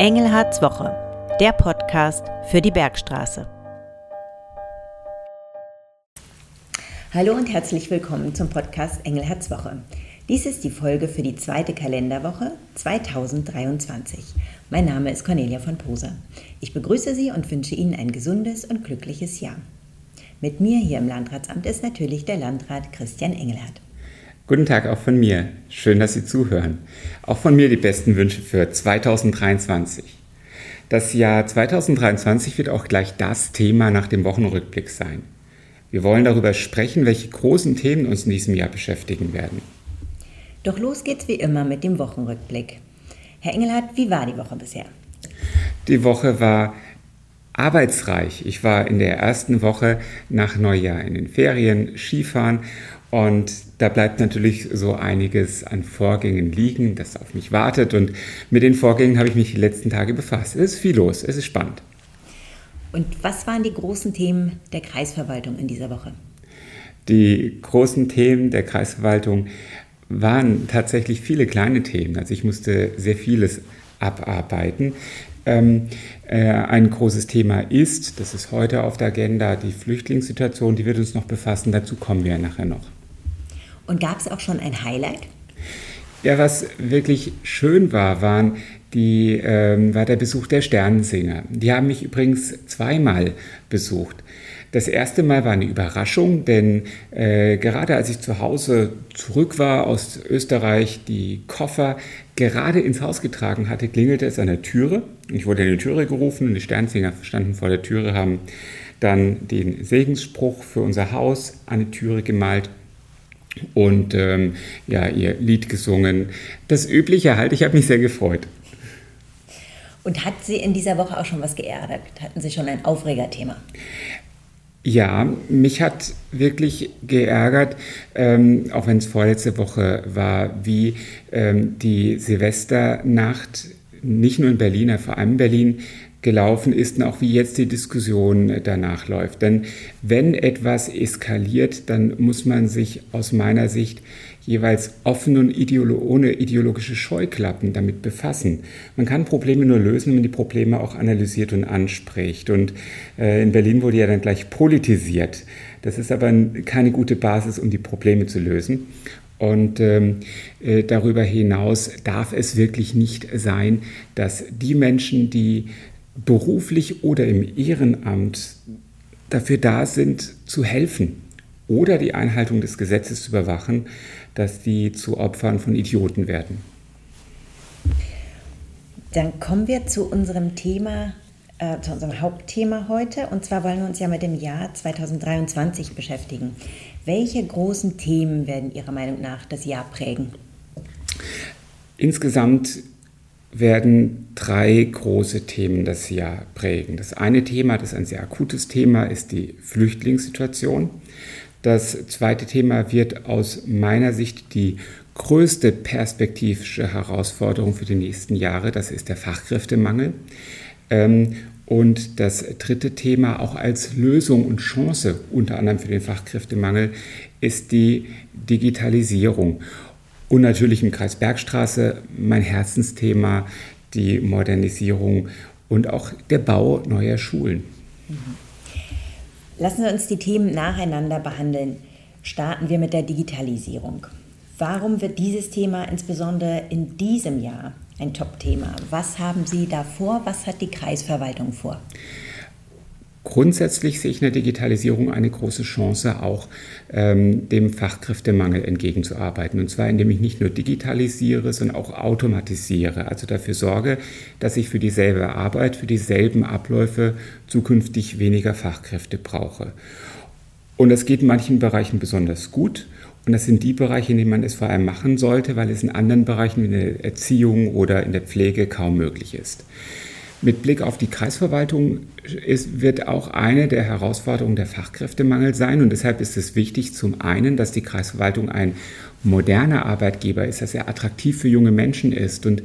Engelhards Woche, der Podcast für die Bergstraße. Hallo und herzlich willkommen zum Podcast Engelhards Woche. Dies ist die Folge für die zweite Kalenderwoche 2023. Mein Name ist Cornelia von Poser. Ich begrüße Sie und wünsche Ihnen ein gesundes und glückliches Jahr. Mit mir hier im Landratsamt ist natürlich der Landrat Christian Engelhardt. Guten Tag auch von mir. Schön, dass Sie zuhören. Auch von mir die besten Wünsche für 2023. Das Jahr 2023 wird auch gleich das Thema nach dem Wochenrückblick sein. Wir wollen darüber sprechen, welche großen Themen uns in diesem Jahr beschäftigen werden. Doch los geht's wie immer mit dem Wochenrückblick. Herr Engelhardt, wie war die Woche bisher? Die Woche war arbeitsreich. Ich war in der ersten Woche nach Neujahr in den Ferien Skifahren und da bleibt natürlich so einiges an Vorgängen liegen, das auf mich wartet. Und mit den Vorgängen habe ich mich die letzten Tage befasst. Es ist viel los, es ist spannend. Und was waren die großen Themen der Kreisverwaltung in dieser Woche? Die großen Themen der Kreisverwaltung waren tatsächlich viele kleine Themen. Also ich musste sehr vieles abarbeiten. Ähm, äh, ein großes Thema ist, das ist heute auf der Agenda, die Flüchtlingssituation, die wird uns noch befassen. Dazu kommen wir nachher noch. Und gab es auch schon ein Highlight? Ja, was wirklich schön war, waren die, ähm, war der Besuch der Sternensinger. Die haben mich übrigens zweimal besucht. Das erste Mal war eine Überraschung, denn äh, gerade als ich zu Hause zurück war aus Österreich, die Koffer gerade ins Haus getragen hatte, klingelte es an der Türe. Ich wurde in die Türe gerufen und die Sternsinger standen vor der Türe, haben dann den Segensspruch für unser Haus an die Türe gemalt und ähm, ja, ihr Lied gesungen. Das Übliche halt, ich habe mich sehr gefreut. Und hat Sie in dieser Woche auch schon was geärgert? Hatten Sie schon ein Aufregerthema? Ja, mich hat wirklich geärgert, ähm, auch wenn es vorletzte Woche war, wie ähm, die Silvesternacht nicht nur in Berlin, vor allem in Berlin gelaufen ist und auch wie jetzt die Diskussion danach läuft. Denn wenn etwas eskaliert, dann muss man sich aus meiner Sicht jeweils offen und ideolo ohne ideologische Scheuklappen damit befassen. Man kann Probleme nur lösen, wenn man die Probleme auch analysiert und anspricht. Und äh, in Berlin wurde ja dann gleich politisiert. Das ist aber keine gute Basis, um die Probleme zu lösen. Und ähm, äh, darüber hinaus darf es wirklich nicht sein, dass die Menschen, die beruflich oder im Ehrenamt dafür da sind, zu helfen oder die Einhaltung des Gesetzes zu überwachen, dass die zu Opfern von Idioten werden. Dann kommen wir zu unserem Thema, äh, zu unserem Hauptthema heute. Und zwar wollen wir uns ja mit dem Jahr 2023 beschäftigen. Welche großen Themen werden Ihrer Meinung nach das Jahr prägen? Insgesamt werden drei große Themen das Jahr prägen. Das eine Thema, das ist ein sehr akutes Thema, ist die Flüchtlingssituation. Das zweite Thema wird aus meiner Sicht die größte perspektivische Herausforderung für die nächsten Jahre, das ist der Fachkräftemangel. Ähm, und das dritte Thema, auch als Lösung und Chance unter anderem für den Fachkräftemangel, ist die Digitalisierung. Und natürlich im Kreis Bergstraße mein Herzensthema, die Modernisierung und auch der Bau neuer Schulen. Lassen Sie uns die Themen nacheinander behandeln. Starten wir mit der Digitalisierung. Warum wird dieses Thema insbesondere in diesem Jahr ein Top-Thema? Was haben Sie da vor? Was hat die Kreisverwaltung vor? Grundsätzlich sehe ich in der Digitalisierung eine große Chance, auch ähm, dem Fachkräftemangel entgegenzuarbeiten. Und zwar, indem ich nicht nur digitalisiere, sondern auch automatisiere. Also dafür sorge, dass ich für dieselbe Arbeit, für dieselben Abläufe zukünftig weniger Fachkräfte brauche. Und das geht in manchen Bereichen besonders gut. Und das sind die Bereiche, in denen man es vor allem machen sollte, weil es in anderen Bereichen wie in der Erziehung oder in der Pflege kaum möglich ist. Mit Blick auf die Kreisverwaltung ist, wird auch eine der Herausforderungen der Fachkräftemangel sein. Und deshalb ist es wichtig, zum einen, dass die Kreisverwaltung ein moderner Arbeitgeber ist, dass er attraktiv für junge Menschen ist. Und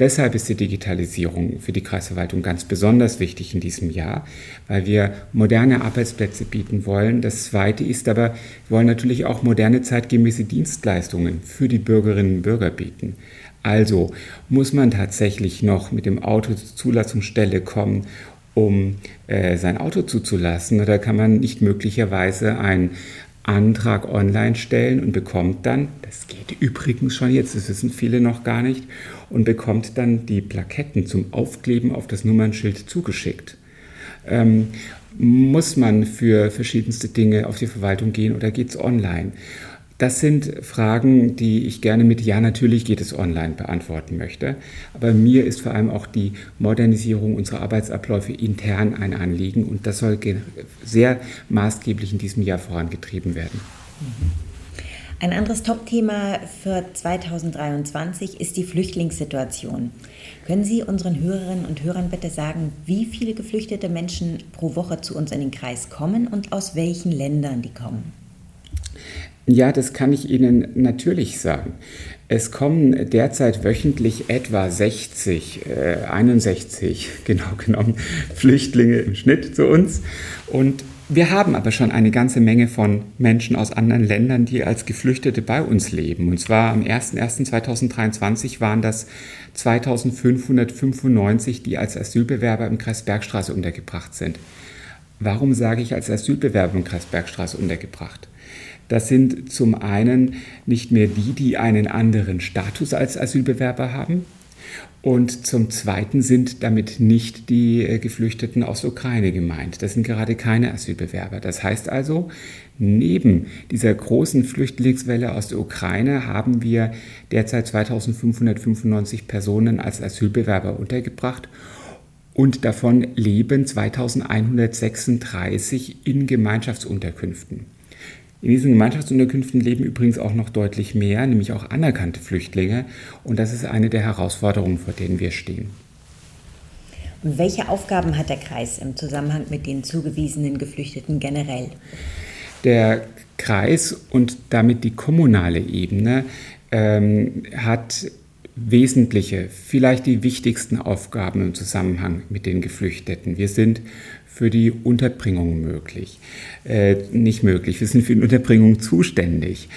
deshalb ist die Digitalisierung für die Kreisverwaltung ganz besonders wichtig in diesem Jahr, weil wir moderne Arbeitsplätze bieten wollen. Das Zweite ist aber, wir wollen natürlich auch moderne zeitgemäße Dienstleistungen für die Bürgerinnen und Bürger bieten. Also muss man tatsächlich noch mit dem Auto zur Zulassungsstelle kommen, um äh, sein Auto zuzulassen, oder kann man nicht möglicherweise einen Antrag online stellen und bekommt dann, das geht übrigens schon jetzt, das wissen viele noch gar nicht, und bekommt dann die Plaketten zum Aufkleben auf das Nummernschild zugeschickt. Ähm, muss man für verschiedenste Dinge auf die Verwaltung gehen oder geht es online? Das sind Fragen, die ich gerne mit Ja, natürlich geht es online beantworten möchte. Aber mir ist vor allem auch die Modernisierung unserer Arbeitsabläufe intern ein Anliegen und das soll sehr maßgeblich in diesem Jahr vorangetrieben werden. Ein anderes Top-Thema für 2023 ist die Flüchtlingssituation. Können Sie unseren Hörerinnen und Hörern bitte sagen, wie viele geflüchtete Menschen pro Woche zu uns in den Kreis kommen und aus welchen Ländern die kommen? Ja, das kann ich Ihnen natürlich sagen. Es kommen derzeit wöchentlich etwa 60, äh, 61 genau genommen, Flüchtlinge im Schnitt zu uns. Und wir haben aber schon eine ganze Menge von Menschen aus anderen Ländern, die als Geflüchtete bei uns leben. Und zwar am 01.01.2023 waren das 2595, die als Asylbewerber im Kreis Bergstraße untergebracht sind. Warum sage ich als Asylbewerber im Kreis Bergstraße untergebracht? Das sind zum einen nicht mehr die, die einen anderen Status als Asylbewerber haben. Und zum Zweiten sind damit nicht die äh, Geflüchteten aus Ukraine gemeint. Das sind gerade keine Asylbewerber. Das heißt also, neben dieser großen Flüchtlingswelle aus der Ukraine haben wir derzeit 2595 Personen als Asylbewerber untergebracht und davon leben 2136 in Gemeinschaftsunterkünften. In diesen Gemeinschaftsunterkünften leben übrigens auch noch deutlich mehr, nämlich auch anerkannte Flüchtlinge. Und das ist eine der Herausforderungen, vor denen wir stehen. Und welche Aufgaben hat der Kreis im Zusammenhang mit den zugewiesenen Geflüchteten generell? Der Kreis und damit die kommunale Ebene ähm, hat wesentliche, vielleicht die wichtigsten Aufgaben im Zusammenhang mit den Geflüchteten. Wir sind für die Unterbringung möglich, äh, nicht möglich. Wir sind für die Unterbringung zuständig.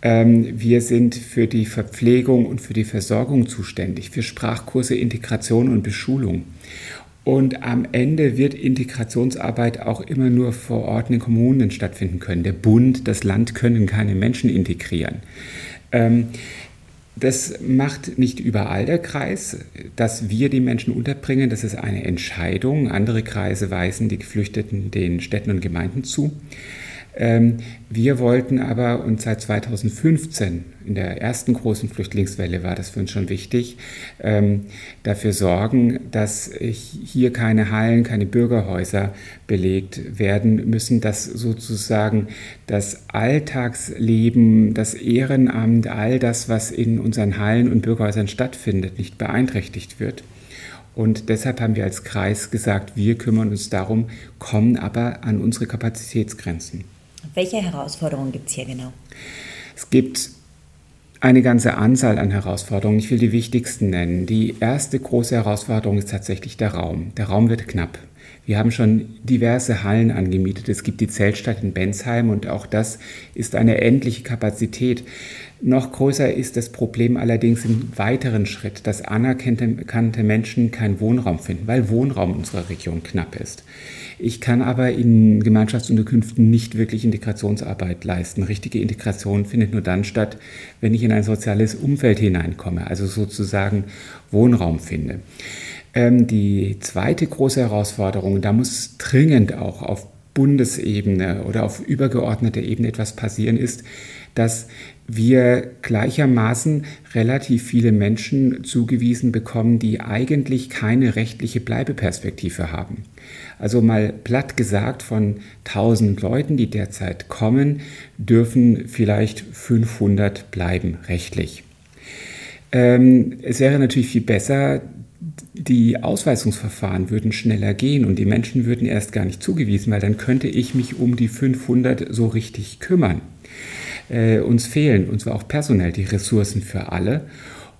Ähm, wir sind für die Verpflegung und für die Versorgung zuständig, für Sprachkurse, Integration und Beschulung. Und am Ende wird Integrationsarbeit auch immer nur vor Ort in den Kommunen stattfinden können. Der Bund, das Land können keine Menschen integrieren. Ähm, das macht nicht überall der Kreis. Dass wir die Menschen unterbringen, das ist eine Entscheidung. Andere Kreise weisen die Geflüchteten den Städten und Gemeinden zu. Ähm, wir wollten aber, und seit 2015, in der ersten großen Flüchtlingswelle war das für uns schon wichtig, ähm, dafür sorgen, dass hier keine Hallen, keine Bürgerhäuser belegt werden müssen, dass sozusagen das Alltagsleben, das Ehrenamt, all das, was in unseren Hallen und Bürgerhäusern stattfindet, nicht beeinträchtigt wird. Und deshalb haben wir als Kreis gesagt, wir kümmern uns darum, kommen aber an unsere Kapazitätsgrenzen. Welche Herausforderungen gibt es hier genau? Es gibt eine ganze Anzahl an Herausforderungen. Ich will die wichtigsten nennen. Die erste große Herausforderung ist tatsächlich der Raum. Der Raum wird knapp. Wir haben schon diverse Hallen angemietet. Es gibt die Zeltstadt in Bensheim und auch das ist eine endliche Kapazität. Noch größer ist das Problem allerdings im weiteren Schritt, dass anerkannte Menschen keinen Wohnraum finden, weil Wohnraum unserer Region knapp ist. Ich kann aber in Gemeinschaftsunterkünften nicht wirklich Integrationsarbeit leisten. Richtige Integration findet nur dann statt, wenn ich in ein soziales Umfeld hineinkomme, also sozusagen Wohnraum finde. Ähm, die zweite große Herausforderung, da muss dringend auch auf Bundesebene oder auf übergeordneter Ebene etwas passieren, ist, dass wir gleichermaßen relativ viele Menschen zugewiesen bekommen, die eigentlich keine rechtliche Bleibeperspektive haben. Also mal platt gesagt, von 1000 Leuten, die derzeit kommen, dürfen vielleicht 500 bleiben rechtlich. Ähm, es wäre natürlich viel besser, die Ausweisungsverfahren würden schneller gehen und die Menschen würden erst gar nicht zugewiesen, weil dann könnte ich mich um die 500 so richtig kümmern. Äh, uns fehlen, und zwar auch personell, die Ressourcen für alle.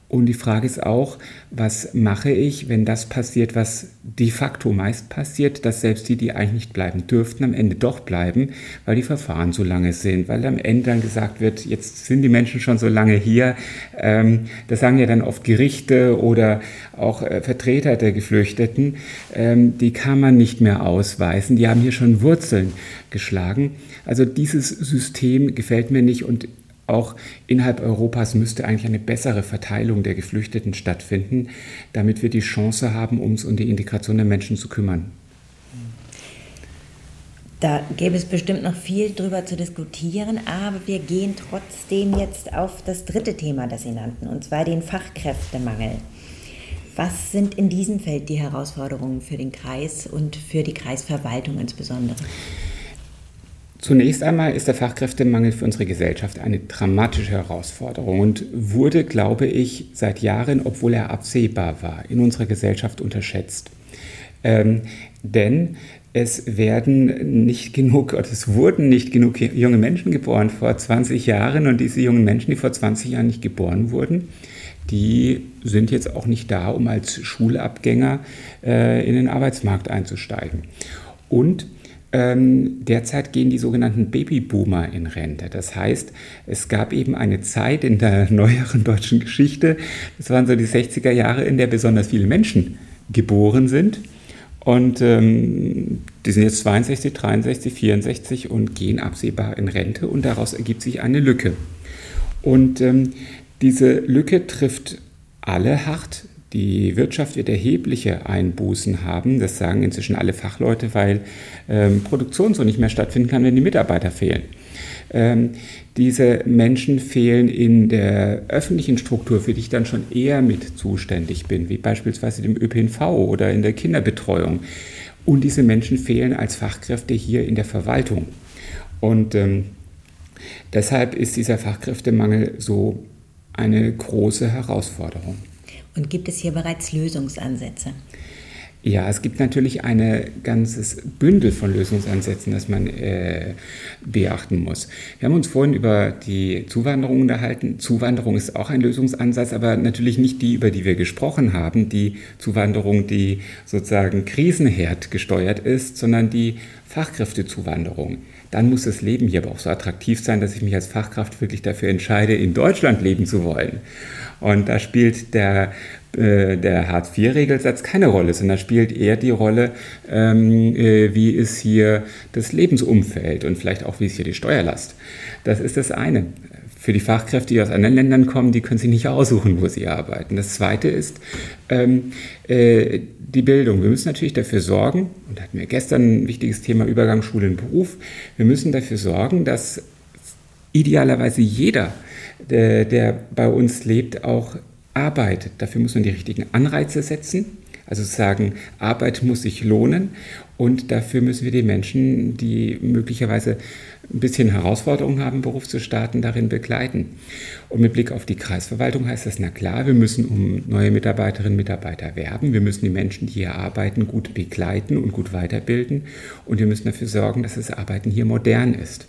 Und die Frage ist auch, was mache ich, wenn das passiert, was de facto meist passiert, dass selbst die, die eigentlich nicht bleiben dürften, am Ende doch bleiben, weil die Verfahren so lange sind, weil am Ende dann gesagt wird, jetzt sind die Menschen schon so lange hier. Ähm, das sagen ja dann oft Gerichte oder auch äh, Vertreter der Geflüchteten, ähm, die kann man nicht mehr ausweisen, die haben hier schon Wurzeln geschlagen. Also dieses System gefällt mir nicht und auch innerhalb Europas müsste eigentlich eine bessere Verteilung der Geflüchteten stattfinden, damit wir die Chance haben, uns um die Integration der Menschen zu kümmern. Da gäbe es bestimmt noch viel drüber zu diskutieren, aber wir gehen trotzdem jetzt auf das dritte Thema, das Sie nannten, und zwar den Fachkräftemangel. Was sind in diesem Feld die Herausforderungen für den Kreis und für die Kreisverwaltung insbesondere? Zunächst einmal ist der Fachkräftemangel für unsere Gesellschaft eine dramatische Herausforderung und wurde, glaube ich, seit Jahren, obwohl er absehbar war, in unserer Gesellschaft unterschätzt. Ähm, denn es werden nicht genug, oder es wurden nicht genug junge Menschen geboren vor 20 Jahren und diese jungen Menschen, die vor 20 Jahren nicht geboren wurden, die sind jetzt auch nicht da, um als Schulabgänger äh, in den Arbeitsmarkt einzusteigen. Und ähm, derzeit gehen die sogenannten Babyboomer in Rente. Das heißt, es gab eben eine Zeit in der neueren deutschen Geschichte, das waren so die 60er Jahre, in der besonders viele Menschen geboren sind. Und ähm, die sind jetzt 62, 63, 64 und gehen absehbar in Rente und daraus ergibt sich eine Lücke. Und ähm, diese Lücke trifft alle hart, die Wirtschaft wird erhebliche Einbußen haben. Das sagen inzwischen alle Fachleute, weil ähm, Produktion so nicht mehr stattfinden kann, wenn die Mitarbeiter fehlen. Ähm, diese Menschen fehlen in der öffentlichen Struktur, für die ich dann schon eher mit zuständig bin, wie beispielsweise dem ÖPNV oder in der Kinderbetreuung. Und diese Menschen fehlen als Fachkräfte hier in der Verwaltung. Und ähm, deshalb ist dieser Fachkräftemangel so eine große Herausforderung. Und gibt es hier bereits Lösungsansätze? Ja, es gibt natürlich ein ganzes Bündel von Lösungsansätzen, das man äh, beachten muss. Wir haben uns vorhin über die Zuwanderung unterhalten. Zuwanderung ist auch ein Lösungsansatz, aber natürlich nicht die, über die wir gesprochen haben, die Zuwanderung, die sozusagen Krisenherd gesteuert ist, sondern die Fachkräftezuwanderung. Dann muss das Leben hier aber auch so attraktiv sein, dass ich mich als Fachkraft wirklich dafür entscheide, in Deutschland leben zu wollen. Und da spielt der, äh, der Hartz-IV-Regelsatz keine Rolle, sondern spielt eher die Rolle, ähm, äh, wie ist hier das Lebensumfeld und vielleicht auch, wie ist hier die Steuerlast. Das ist das eine. Für die Fachkräfte, die aus anderen Ländern kommen, die können sich nicht aussuchen, wo sie arbeiten. Das zweite ist ähm, äh, die Bildung. Wir müssen natürlich dafür sorgen, und da hatten wir gestern ein wichtiges Thema Übergang Schule und Beruf, wir müssen dafür sorgen, dass idealerweise jeder der, der bei uns lebt, auch arbeitet. Dafür muss man die richtigen Anreize setzen. Also sagen, Arbeit muss sich lohnen und dafür müssen wir die Menschen, die möglicherweise ein bisschen Herausforderungen haben, Beruf zu starten, darin begleiten. Und mit Blick auf die Kreisverwaltung heißt das, na klar, wir müssen um neue Mitarbeiterinnen und Mitarbeiter werben, wir müssen die Menschen, die hier arbeiten, gut begleiten und gut weiterbilden und wir müssen dafür sorgen, dass das Arbeiten hier modern ist.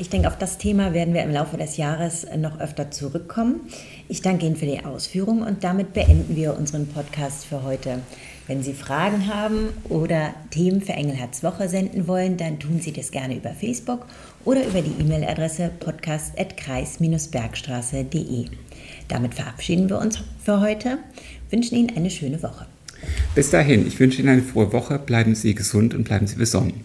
Ich denke, auf das Thema werden wir im Laufe des Jahres noch öfter zurückkommen. Ich danke Ihnen für die Ausführung und damit beenden wir unseren Podcast für heute. Wenn Sie Fragen haben oder Themen für Engelherz Woche senden wollen, dann tun Sie das gerne über Facebook oder über die E-Mail-Adresse podcast.kreis-bergstraße.de. Damit verabschieden wir uns für heute, wünschen Ihnen eine schöne Woche. Bis dahin, ich wünsche Ihnen eine frohe Woche, bleiben Sie gesund und bleiben Sie besonnen.